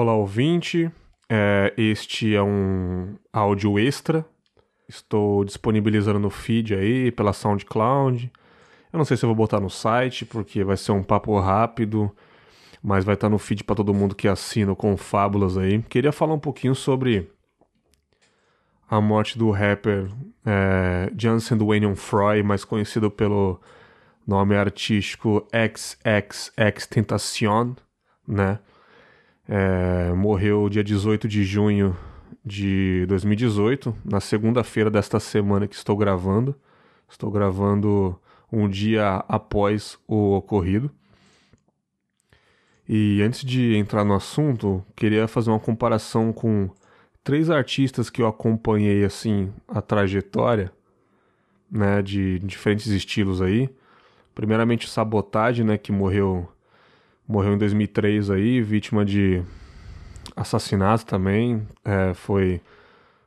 Olá, ouvinte. É, este é um áudio extra. Estou disponibilizando no feed aí, pela SoundCloud. Eu não sei se vou botar no site, porque vai ser um papo rápido, mas vai estar no feed para todo mundo que assina com fábulas aí. Queria falar um pouquinho sobre a morte do rapper é, Jansen Dwayne Froy, mais conhecido pelo nome artístico XXX Tentacion, né? É, morreu dia 18 de junho de 2018, na segunda-feira desta semana que estou gravando. Estou gravando um dia após o ocorrido. E antes de entrar no assunto, queria fazer uma comparação com três artistas que eu acompanhei assim a trajetória, né, de diferentes estilos aí. Primeiramente Sabotage, né, que morreu morreu em 2003 aí, vítima de assassinato também, é, foi,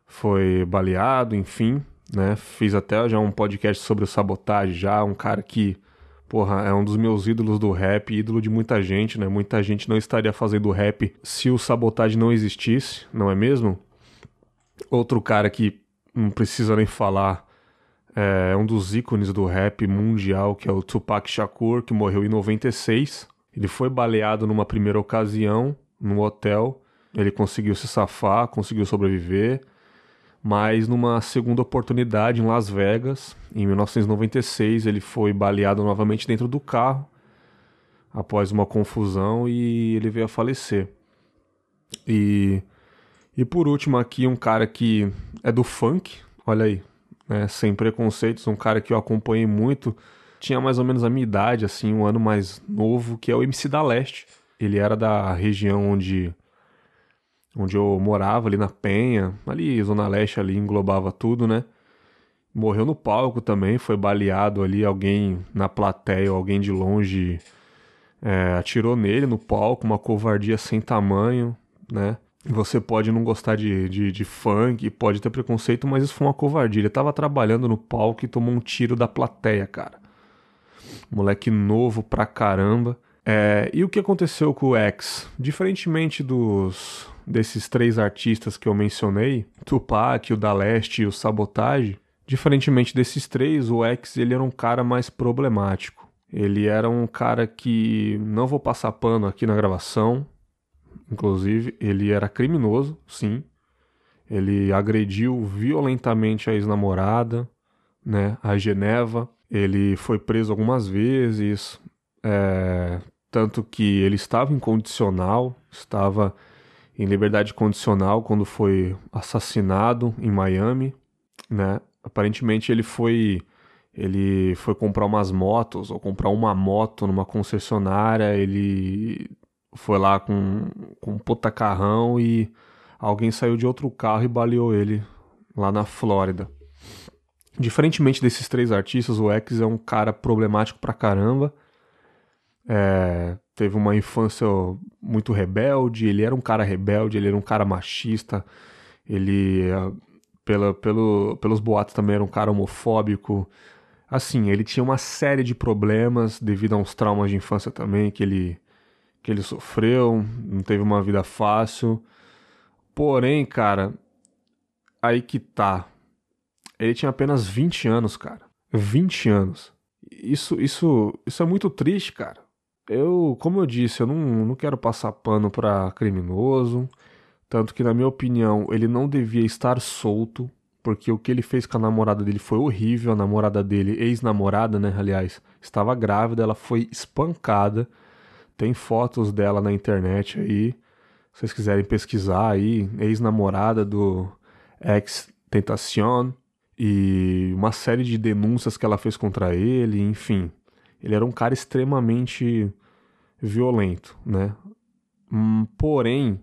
foi baleado, enfim, né? Fiz até já um podcast sobre o Sabotagem já, um cara que, porra, é um dos meus ídolos do rap, ídolo de muita gente, né? Muita gente não estaria fazendo rap se o Sabotagem não existisse, não é mesmo? Outro cara que não precisa nem falar, é um dos ícones do rap mundial, que é o Tupac Shakur, que morreu em 96, ele foi baleado numa primeira ocasião, no hotel. Ele conseguiu se safar, conseguiu sobreviver. Mas numa segunda oportunidade em Las Vegas, em 1996, ele foi baleado novamente dentro do carro após uma confusão e ele veio a falecer. E, e por último aqui um cara que é do funk, olha aí, né, sem preconceitos, um cara que eu acompanhei muito tinha mais ou menos a minha idade, assim, um ano mais novo, que é o MC da Leste. Ele era da região onde onde eu morava, ali na Penha, ali, Zona Leste ali, englobava tudo, né? Morreu no palco também, foi baleado ali, alguém na plateia, alguém de longe é, atirou nele no palco, uma covardia sem tamanho, né? Você pode não gostar de, de, de, funk, pode ter preconceito, mas isso foi uma covardia. Ele tava trabalhando no palco e tomou um tiro da plateia, cara moleque novo pra caramba. É, e o que aconteceu com o X? Diferentemente dos desses três artistas que eu mencionei, Tupac, o da Leste e o Sabotage, diferentemente desses três, o X ele era um cara mais problemático. Ele era um cara que não vou passar pano aqui na gravação, inclusive ele era criminoso, sim. Ele agrediu violentamente a ex-namorada, né, a Geneva. Ele foi preso algumas vezes, é, tanto que ele estava em condicional, estava em liberdade condicional quando foi assassinado em Miami, né? Aparentemente ele foi ele foi comprar umas motos ou comprar uma moto numa concessionária, ele foi lá com, com um puta carrão e alguém saiu de outro carro e baleou ele lá na Flórida. Diferentemente desses três artistas, o X é um cara problemático pra caramba. É, teve uma infância muito rebelde, ele era um cara rebelde, ele era um cara machista, ele, pela, pelo, pelos boatos, também era um cara homofóbico. Assim, ele tinha uma série de problemas devido a uns traumas de infância também que ele, que ele sofreu, não teve uma vida fácil. Porém, cara, aí que tá ele tinha apenas 20 anos, cara. 20 anos. Isso, isso, isso é muito triste, cara. Eu, como eu disse, eu não, não quero passar pano para criminoso. Tanto que, na minha opinião, ele não devia estar solto. Porque o que ele fez com a namorada dele foi horrível. A namorada dele, ex-namorada, né? Aliás, estava grávida, ela foi espancada. Tem fotos dela na internet aí. Se vocês quiserem pesquisar aí, ex-namorada do ex-Tentacion e uma série de denúncias que ela fez contra ele, enfim. Ele era um cara extremamente violento, né? Hum, porém,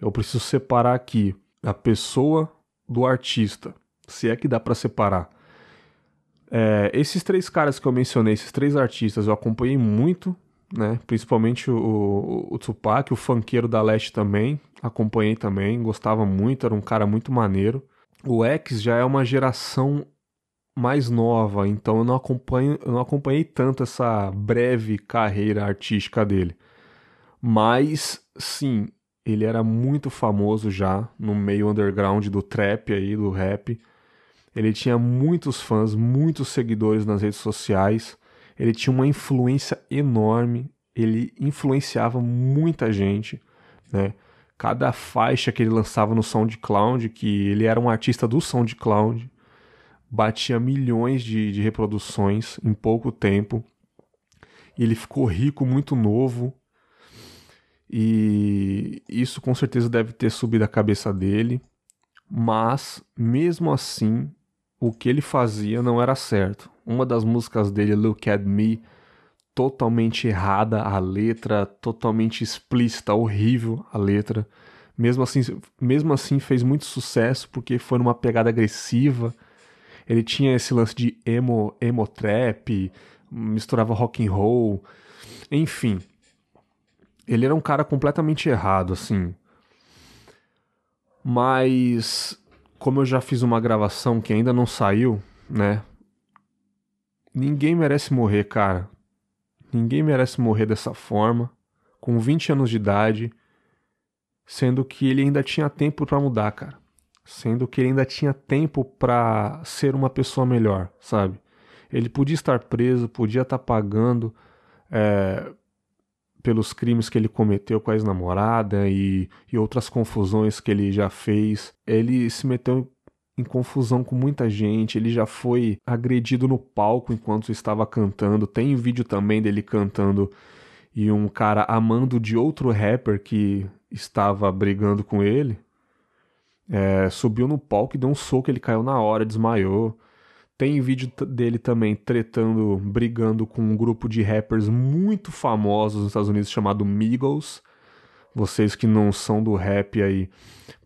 eu preciso separar aqui a pessoa do artista, se é que dá para separar. É, esses três caras que eu mencionei, esses três artistas, eu acompanhei muito, né? Principalmente o, o, o Tupac, o funkeiro da Leste também, acompanhei também, gostava muito, era um cara muito maneiro o X já é uma geração mais nova, então eu não acompanho, eu não acompanhei tanto essa breve carreira artística dele. Mas sim, ele era muito famoso já no meio underground do trap aí, do rap. Ele tinha muitos fãs, muitos seguidores nas redes sociais. Ele tinha uma influência enorme. Ele influenciava muita gente, né? Cada faixa que ele lançava no SoundCloud, que ele era um artista do SoundCloud, batia milhões de, de reproduções em pouco tempo. Ele ficou rico muito novo. E isso com certeza deve ter subido a cabeça dele. Mas, mesmo assim, o que ele fazia não era certo. Uma das músicas dele, Look at Me, totalmente errada a letra, totalmente explícita, horrível a letra. Mesmo assim, mesmo assim fez muito sucesso porque foi numa pegada agressiva. Ele tinha esse lance de emo, emo trap, misturava rock and roll, enfim. Ele era um cara completamente errado, assim. Mas como eu já fiz uma gravação que ainda não saiu, né? Ninguém merece morrer, cara. Ninguém merece morrer dessa forma, com 20 anos de idade, sendo que ele ainda tinha tempo para mudar, cara. Sendo que ele ainda tinha tempo para ser uma pessoa melhor, sabe? Ele podia estar preso, podia estar pagando é, pelos crimes que ele cometeu com a ex-namorada e, e outras confusões que ele já fez. Ele se meteu em confusão com muita gente, ele já foi agredido no palco enquanto estava cantando. Tem vídeo também dele cantando e um cara amando de outro rapper que estava brigando com ele. É, subiu no palco e deu um soco, ele caiu na hora, desmaiou. Tem vídeo dele também tretando, brigando com um grupo de rappers muito famosos nos Estados Unidos chamado Migos. Vocês que não são do rap aí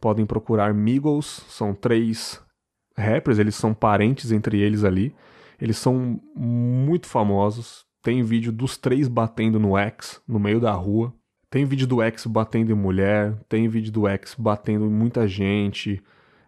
podem procurar Migos. São três rappers, eles são parentes entre eles ali. Eles são muito famosos. Tem vídeo dos três batendo no X no meio da rua. Tem vídeo do X batendo em mulher. Tem vídeo do X batendo em muita gente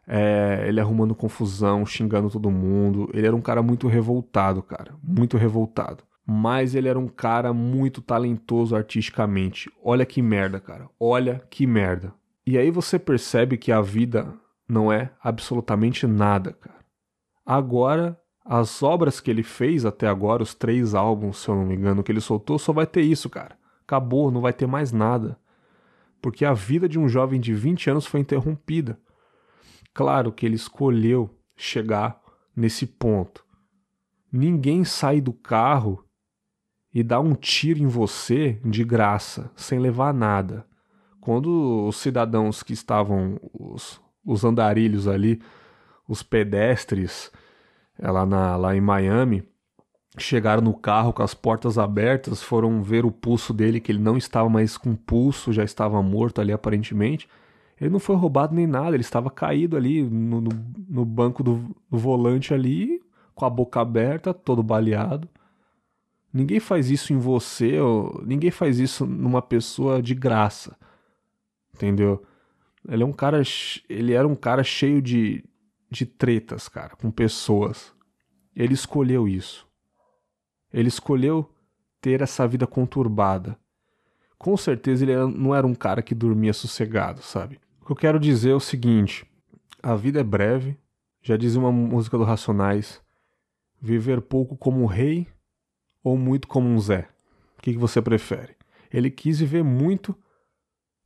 é, ele arrumando confusão, xingando todo mundo. Ele era um cara muito revoltado, cara. Muito revoltado. Mas ele era um cara muito talentoso artisticamente. Olha que merda, cara. Olha que merda. E aí você percebe que a vida não é absolutamente nada, cara. Agora, as obras que ele fez até agora, os três álbuns, se eu não me engano, que ele soltou, só vai ter isso, cara. Acabou, não vai ter mais nada. Porque a vida de um jovem de 20 anos foi interrompida. Claro que ele escolheu chegar nesse ponto. Ninguém sai do carro e dá um tiro em você de graça, sem levar nada. Quando os cidadãos que estavam, os, os andarilhos ali, os pedestres, é lá, na, lá em Miami, chegaram no carro com as portas abertas, foram ver o pulso dele, que ele não estava mais com pulso, já estava morto ali aparentemente. Ele não foi roubado nem nada, ele estava caído ali no, no, no banco do, do volante ali, com a boca aberta, todo baleado. Ninguém faz isso em você, ninguém faz isso numa pessoa de graça. Entendeu? Ele é um cara, ele era um cara cheio de de tretas, cara, com pessoas. Ele escolheu isso. Ele escolheu ter essa vida conturbada. Com certeza ele não era um cara que dormia sossegado, sabe? O que eu quero dizer é o seguinte: a vida é breve, já dizia uma música do Racionais, viver pouco como um rei ou muito como um Zé. O que, que você prefere? Ele quis viver muito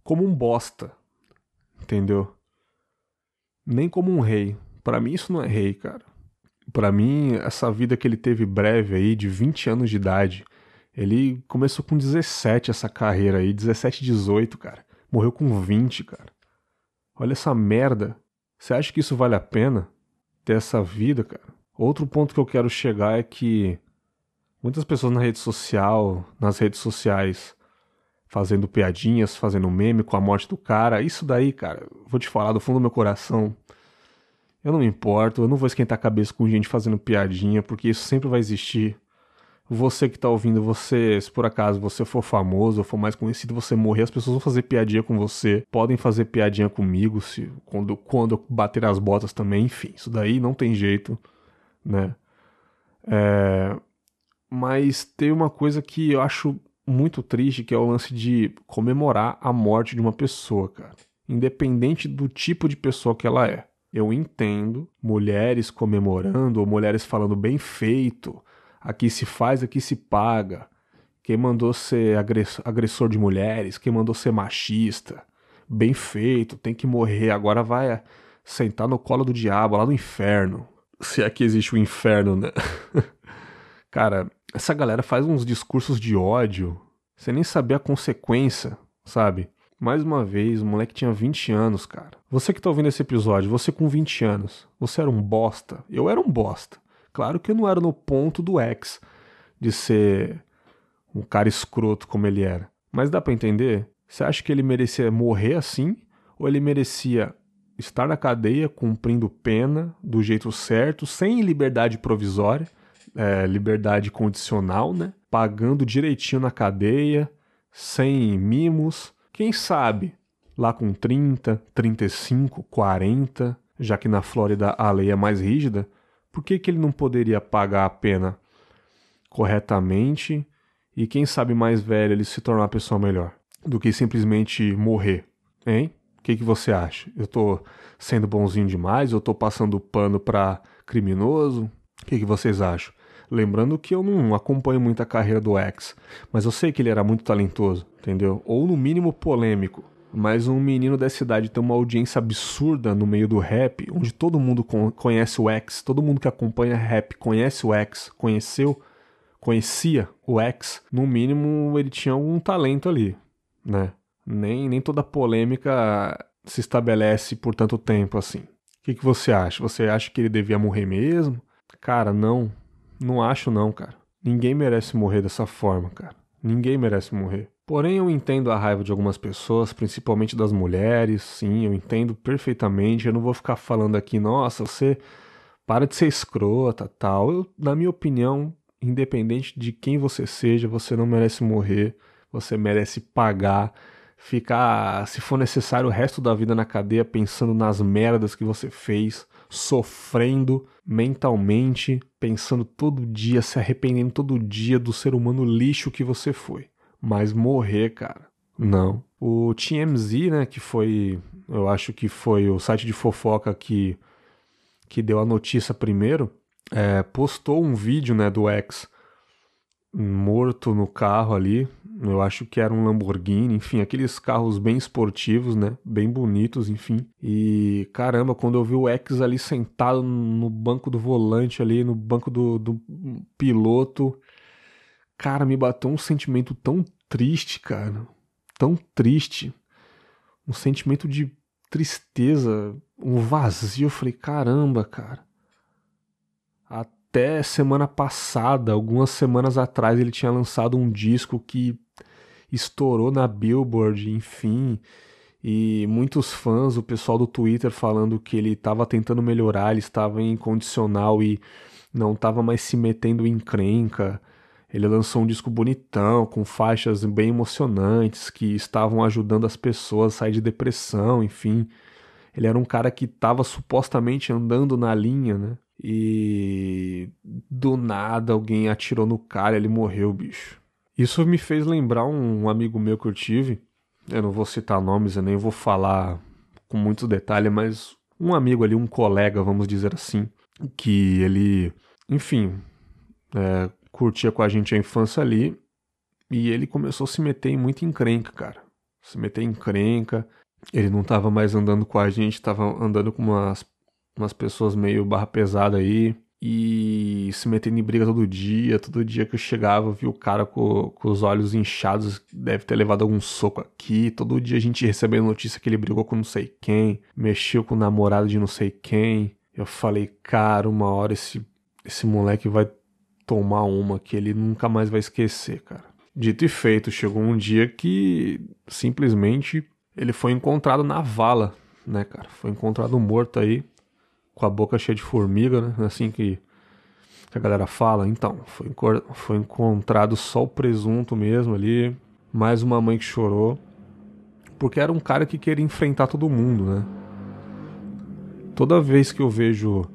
como um bosta, entendeu? Nem como um rei. Para mim isso não é rei, cara. Para mim essa vida que ele teve breve aí de 20 anos de idade, ele começou com 17 essa carreira aí, 17, 18, cara. Morreu com 20, cara. Olha essa merda. Você acha que isso vale a pena? Ter essa vida, cara? Outro ponto que eu quero chegar é que muitas pessoas na rede social, nas redes sociais, fazendo piadinhas, fazendo meme com a morte do cara, isso daí, cara, vou te falar do fundo do meu coração. Eu não me importo, eu não vou esquentar a cabeça com gente fazendo piadinha, porque isso sempre vai existir. Você que tá ouvindo, você, se por acaso você for famoso ou for mais conhecido, você morrer, as pessoas vão fazer piadinha com você, podem fazer piadinha comigo se quando, quando bater as botas também, enfim, isso daí não tem jeito, né? É, mas tem uma coisa que eu acho muito triste, que é o lance de comemorar a morte de uma pessoa, cara. Independente do tipo de pessoa que ela é. Eu entendo mulheres comemorando ou mulheres falando bem feito, aqui se faz, aqui se paga. Quem mandou ser agressor de mulheres, quem mandou ser machista, bem feito, tem que morrer, agora vai sentar no colo do diabo lá no inferno. Se é que existe o um inferno, né? Cara, essa galera faz uns discursos de ódio, sem nem saber a consequência, sabe? Mais uma vez, o moleque tinha 20 anos, cara. Você que tá ouvindo esse episódio, você com 20 anos, você era um bosta. Eu era um bosta. Claro que eu não era no ponto do ex de ser um cara escroto como ele era. Mas dá para entender? Você acha que ele merecia morrer assim? Ou ele merecia estar na cadeia cumprindo pena do jeito certo, sem liberdade provisória? É, liberdade condicional, né? Pagando direitinho na cadeia, sem mimos. Quem sabe lá com 30, 35, 40, já que na Flórida a lei é mais rígida, por que, que ele não poderia pagar a pena corretamente e quem sabe mais velho ele se tornar uma pessoa melhor do que simplesmente morrer, hein? O que, que você acha? Eu tô sendo bonzinho demais? Eu tô passando pano para criminoso? O que, que vocês acham? Lembrando que eu não acompanho muito a carreira do X, mas eu sei que ele era muito talentoso, entendeu? Ou no mínimo polêmico. Mas um menino dessa idade tem uma audiência absurda no meio do rap, onde todo mundo conhece o X, todo mundo que acompanha rap conhece o X, conheceu, conhecia o X, no mínimo ele tinha algum talento ali, né? Nem, nem toda polêmica se estabelece por tanto tempo assim. O que, que você acha? Você acha que ele devia morrer mesmo? Cara, não. Não acho não, cara. Ninguém merece morrer dessa forma, cara. Ninguém merece morrer. Porém, eu entendo a raiva de algumas pessoas, principalmente das mulheres, sim, eu entendo perfeitamente. Eu não vou ficar falando aqui, nossa, você para de ser escrota, tal. Eu, na minha opinião, independente de quem você seja, você não merece morrer, você merece pagar, ficar, se for necessário, o resto da vida na cadeia pensando nas merdas que você fez, sofrendo mentalmente, pensando todo dia, se arrependendo todo dia do ser humano lixo que você foi. Mas morrer, cara, não. O TMZ, né, que foi, eu acho que foi o site de fofoca que, que deu a notícia primeiro, é, postou um vídeo, né, do ex morto no carro ali, eu acho que era um Lamborghini, enfim, aqueles carros bem esportivos, né? Bem bonitos, enfim. E caramba, quando eu vi o X ali sentado no banco do volante, ali no banco do, do piloto, cara, me bateu um sentimento tão triste, cara. Tão triste. Um sentimento de tristeza, um vazio. Eu falei, caramba, cara. Semana passada, algumas semanas atrás, ele tinha lançado um disco que estourou na Billboard, enfim. E muitos fãs, o pessoal do Twitter falando que ele estava tentando melhorar, ele estava em condicional e não estava mais se metendo em crenca. Ele lançou um disco bonitão, com faixas bem emocionantes, que estavam ajudando as pessoas a sair de depressão, enfim. Ele era um cara que estava supostamente andando na linha, né? E do nada alguém atirou no cara, ele morreu, bicho. Isso me fez lembrar um amigo meu que eu tive. Eu não vou citar nomes, eu nem vou falar com muito detalhe, mas um amigo ali, um colega, vamos dizer assim, que ele, enfim, é, curtia com a gente a infância ali e ele começou a se meter em muito encrenca, cara. Se meter em encrenca. Ele não tava mais andando com a gente, tava andando com umas, umas pessoas meio barra pesada aí e se metendo em briga todo dia. Todo dia que eu chegava, eu vi o cara com, com os olhos inchados, deve ter levado algum soco aqui. Todo dia a gente recebendo notícia que ele brigou com não sei quem, mexeu com o namorado de não sei quem. Eu falei, cara, uma hora esse, esse moleque vai tomar uma que ele nunca mais vai esquecer, cara. Dito e feito, chegou um dia que simplesmente ele foi encontrado na vala, né, cara? Foi encontrado morto aí com a boca cheia de formiga, né? Assim que, que a galera fala. Então, foi, foi encontrado só o presunto mesmo ali. Mais uma mãe que chorou. Porque era um cara que queria enfrentar todo mundo, né? Toda vez que eu vejo,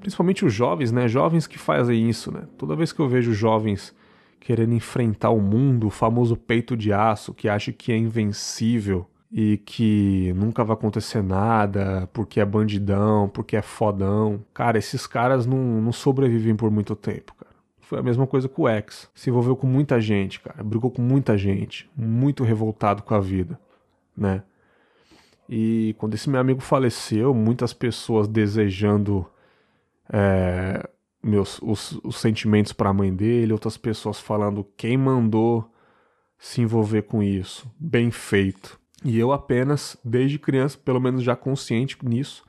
principalmente os jovens, né? Jovens que fazem isso, né? Toda vez que eu vejo jovens querendo enfrentar o mundo, o famoso peito de aço que acha que é invencível e que nunca vai acontecer nada porque é bandidão, porque é fodão. Cara, esses caras não, não sobrevivem por muito tempo, cara. Foi a mesma coisa com o X. Se envolveu com muita gente, cara. Brigou com muita gente. Muito revoltado com a vida, né? E quando esse meu amigo faleceu, muitas pessoas desejando é, meus, os, os sentimentos para a mãe dele, outras pessoas falando quem mandou se envolver com isso. Bem feito. E eu apenas, desde criança, pelo menos já consciente nisso,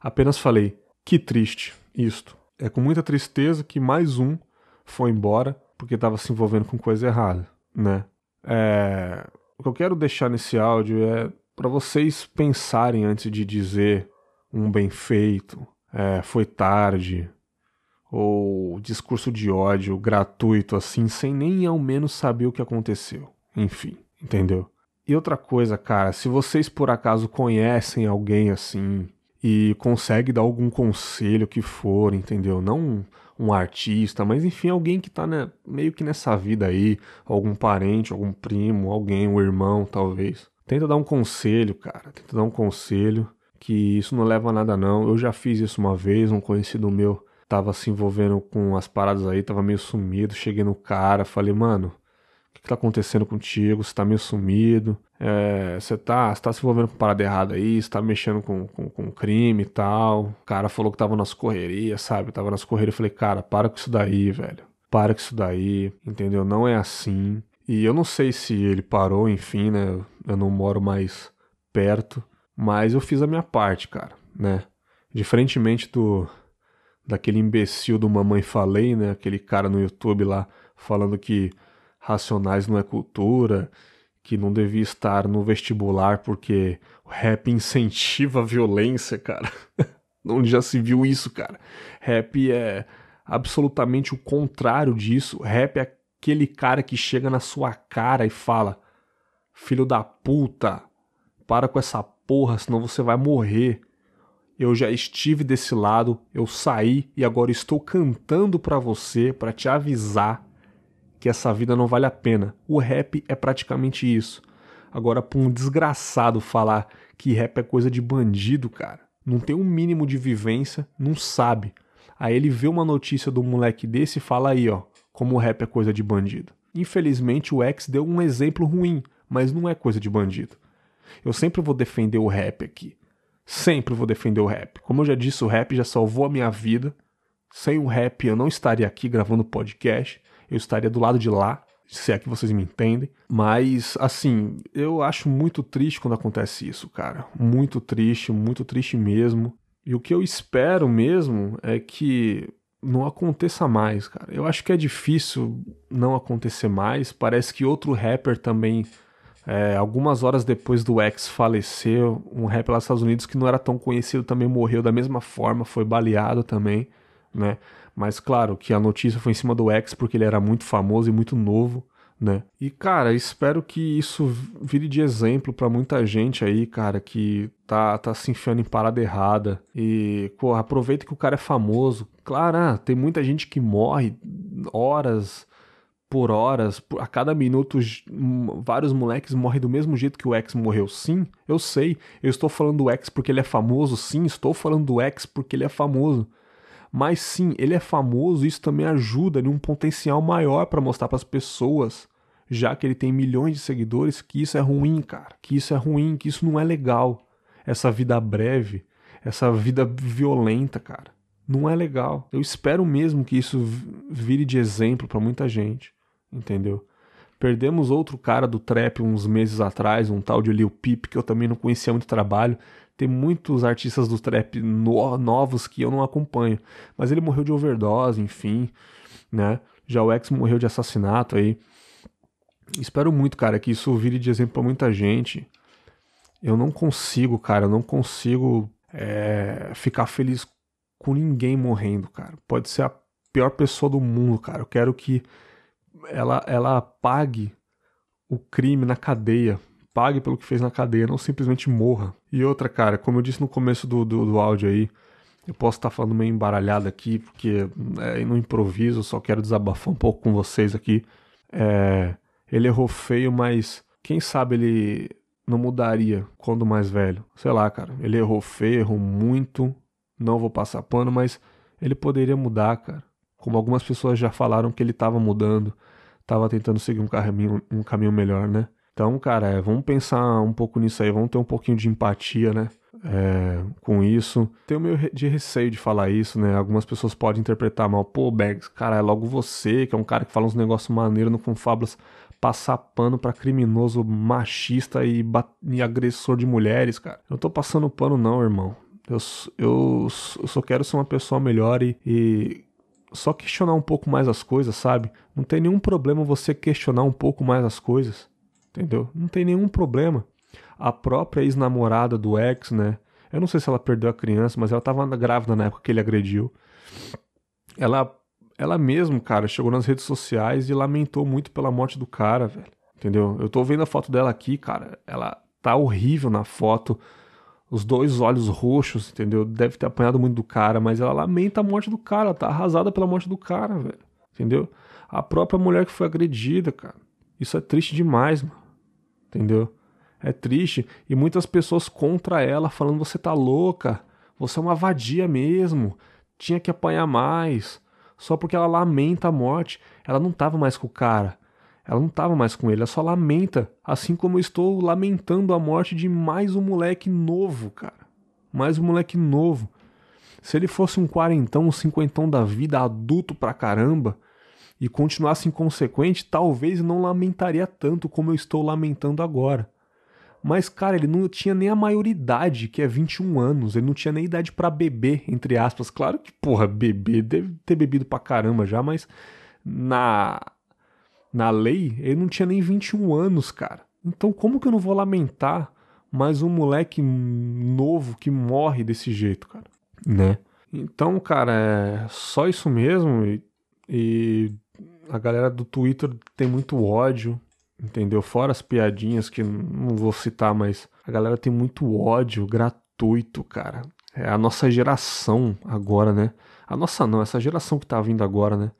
apenas falei: que triste isto. É com muita tristeza que mais um foi embora porque estava se envolvendo com coisa errada, né? É... O que eu quero deixar nesse áudio é para vocês pensarem antes de dizer um bem feito, é, foi tarde, ou discurso de ódio gratuito assim, sem nem ao menos saber o que aconteceu. Enfim, entendeu? E outra coisa, cara, se vocês por acaso conhecem alguém assim e consegue dar algum conselho que for, entendeu? Não um, artista, mas enfim, alguém que tá né, meio que nessa vida aí, algum parente, algum primo, alguém, um irmão, talvez. Tenta dar um conselho, cara, tenta dar um conselho que isso não leva a nada não. Eu já fiz isso uma vez, um conhecido meu tava se envolvendo com as paradas aí, tava meio sumido. Cheguei no cara, falei, mano, que, que tá acontecendo contigo? Você tá meio sumido, é, você tá, tá se envolvendo com parada errada aí, você tá mexendo com, com, com crime e tal. O cara falou que tava nas correrias, sabe? Tava nas correrias. Eu falei, cara, para com isso daí, velho. Para com isso daí, entendeu? Não é assim. E eu não sei se ele parou, enfim, né? Eu não moro mais perto. Mas eu fiz a minha parte, cara, né? Diferentemente do, daquele imbecil do Mamãe Falei, né? Aquele cara no YouTube lá falando que Racionais não é cultura, que não devia estar no vestibular porque o rap incentiva a violência, cara. Onde já se viu isso, cara? Rap é absolutamente o contrário disso. Rap é aquele cara que chega na sua cara e fala: Filho da puta, para com essa porra, senão você vai morrer eu já estive desse lado, eu saí e agora estou cantando para você para te avisar que essa vida não vale a pena. O rap é praticamente isso. Agora, pra um desgraçado falar que rap é coisa de bandido, cara, não tem um mínimo de vivência, não sabe. Aí ele vê uma notícia do moleque desse e fala aí, ó, como o rap é coisa de bandido. Infelizmente, o X deu um exemplo ruim, mas não é coisa de bandido. Eu sempre vou defender o rap aqui. Sempre vou defender o rap. Como eu já disse, o rap já salvou a minha vida. Sem o rap eu não estaria aqui gravando podcast. Eu estaria do lado de lá, se é que vocês me entendem. Mas, assim, eu acho muito triste quando acontece isso, cara. Muito triste, muito triste mesmo. E o que eu espero mesmo é que não aconteça mais, cara. Eu acho que é difícil não acontecer mais. Parece que outro rapper também é, algumas horas depois do X falecer, um rapper lá nos Estados Unidos que não era tão conhecido também morreu da mesma forma, foi baleado também, né? Mas claro que a notícia foi em cima do X porque ele era muito famoso e muito novo, né? E cara, espero que isso vire de exemplo para muita gente aí, cara, que tá, tá se enfiando em parada errada. E, pô, aproveita que o cara é famoso. Claro, ah, tem muita gente que morre horas por horas, a cada minuto vários moleques morrem do mesmo jeito que o X morreu. Sim, eu sei. Eu estou falando do X porque ele é famoso. Sim, estou falando do X porque ele é famoso. Mas sim, ele é famoso, isso também ajuda em um potencial maior para mostrar para as pessoas, já que ele tem milhões de seguidores, que isso é ruim, cara. Que isso é ruim, que isso não é legal. Essa vida breve, essa vida violenta, cara. Não é legal. Eu espero mesmo que isso vire de exemplo para muita gente entendeu? Perdemos outro cara do trap uns meses atrás, um tal de Lil Peep, que eu também não conhecia muito trabalho. Tem muitos artistas do trap no, novos que eu não acompanho. Mas ele morreu de overdose, enfim, né? Já o X morreu de assassinato aí. Espero muito, cara, que isso vire de exemplo para muita gente. Eu não consigo, cara, eu não consigo é, ficar feliz com ninguém morrendo, cara. Pode ser a pior pessoa do mundo, cara. Eu quero que ela, ela pague o crime na cadeia, pague pelo que fez na cadeia, não simplesmente morra. E outra, cara, como eu disse no começo do, do, do áudio aí, eu posso estar falando meio embaralhado aqui, porque é no improviso, só quero desabafar um pouco com vocês aqui. É, ele errou feio, mas quem sabe ele não mudaria quando mais velho. Sei lá, cara. Ele errou feio, errou muito. Não vou passar pano, mas ele poderia mudar, cara. Como algumas pessoas já falaram que ele estava mudando, estava tentando seguir um caminho, um caminho melhor, né? Então, cara, é, vamos pensar um pouco nisso aí, vamos ter um pouquinho de empatia, né? É, com isso. Tenho meio de receio de falar isso, né? Algumas pessoas podem interpretar mal. Pô, Bags, cara, é logo você, que é um cara que fala uns negócios maneiros no Confablas, passar pano para criminoso machista e, e, agressor de mulheres, cara. Eu não tô passando pano, não, irmão. Eu, eu, eu só quero ser uma pessoa melhor e, e só questionar um pouco mais as coisas, sabe? Não tem nenhum problema você questionar um pouco mais as coisas, entendeu? Não tem nenhum problema. A própria ex-namorada do ex, né? Eu não sei se ela perdeu a criança, mas ela tava grávida na época que ele agrediu. Ela, ela mesmo, cara, chegou nas redes sociais e lamentou muito pela morte do cara, velho. Entendeu? Eu tô vendo a foto dela aqui, cara. Ela tá horrível na foto os dois olhos roxos, entendeu? Deve ter apanhado muito do cara, mas ela lamenta a morte do cara, ela tá arrasada pela morte do cara, velho. Entendeu? A própria mulher que foi agredida, cara. Isso é triste demais, mano. Entendeu? É triste. E muitas pessoas contra ela, falando: você tá louca, você é uma vadia mesmo, tinha que apanhar mais. Só porque ela lamenta a morte. Ela não tava mais com o cara. Ela não estava mais com ele, ela só lamenta, assim como eu estou lamentando a morte de mais um moleque novo, cara. Mais um moleque novo. Se ele fosse um quarentão, um cinquentão da vida, adulto pra caramba, e continuasse inconsequente, talvez não lamentaria tanto como eu estou lamentando agora. Mas, cara, ele não tinha nem a maioridade, que é 21 anos. Ele não tinha nem idade para beber, entre aspas. Claro que, porra, beber, deve ter bebido pra caramba já, mas na na lei, ele não tinha nem 21 anos, cara. Então como que eu não vou lamentar mais um moleque novo que morre desse jeito, cara? Né? Então, cara, é só isso mesmo. E, e a galera do Twitter tem muito ódio, entendeu? Fora as piadinhas que não vou citar, mas a galera tem muito ódio gratuito, cara. É a nossa geração agora, né? A nossa não, essa geração que tá vindo agora, né?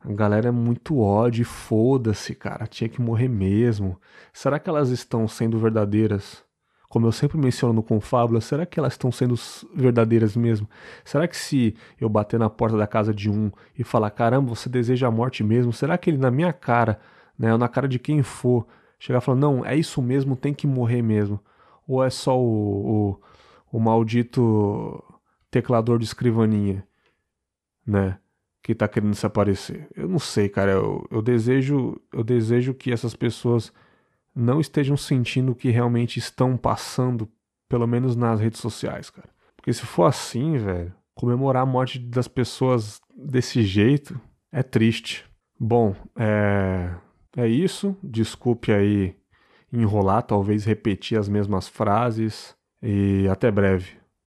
A galera é muito ódio, foda-se, cara, tinha que morrer mesmo. Será que elas estão sendo verdadeiras? Como eu sempre menciono no Confábula, será que elas estão sendo verdadeiras mesmo? Será que se eu bater na porta da casa de um e falar, caramba, você deseja a morte mesmo? Será que ele na minha cara, né, ou na cara de quem for, chegar falando, não, é isso mesmo, tem que morrer mesmo? Ou é só o, o, o maldito teclador de escrivaninha, né? que tá querendo se aparecer. Eu não sei, cara. Eu, eu desejo, eu desejo que essas pessoas não estejam sentindo o que realmente estão passando, pelo menos nas redes sociais, cara. Porque se for assim, velho, comemorar a morte das pessoas desse jeito é triste. Bom, é, é isso. Desculpe aí enrolar, talvez repetir as mesmas frases. E até breve.